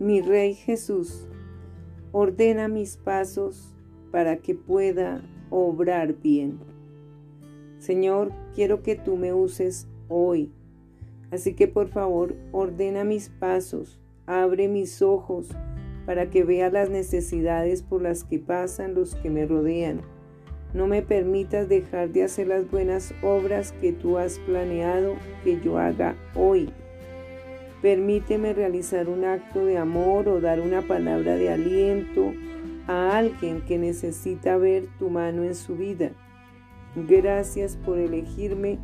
Mi Rey Jesús, ordena mis pasos para que pueda obrar bien. Señor, quiero que tú me uses hoy. Así que por favor, ordena mis pasos, abre mis ojos para que vea las necesidades por las que pasan los que me rodean. No me permitas dejar de hacer las buenas obras que tú has planeado que yo haga hoy. Permíteme realizar un acto de amor o dar una palabra de aliento a alguien que necesita ver tu mano en su vida. Gracias por elegirme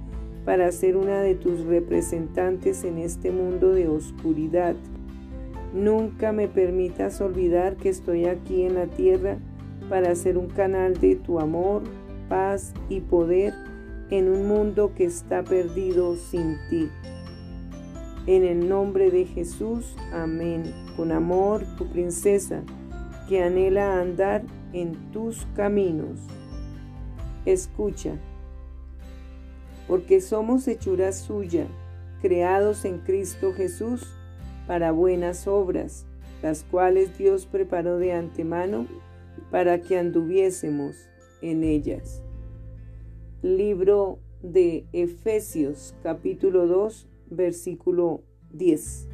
para ser una de tus representantes en este mundo de oscuridad. Nunca me permitas olvidar que estoy aquí en la tierra para ser un canal de tu amor, paz y poder en un mundo que está perdido sin ti. En el nombre de Jesús, amén. Con amor, tu princesa, que anhela andar en tus caminos. Escucha, porque somos hechura suya, creados en Cristo Jesús para buenas obras, las cuales Dios preparó de antemano para que anduviésemos en ellas. Libro de Efesios capítulo 2 versículo 10.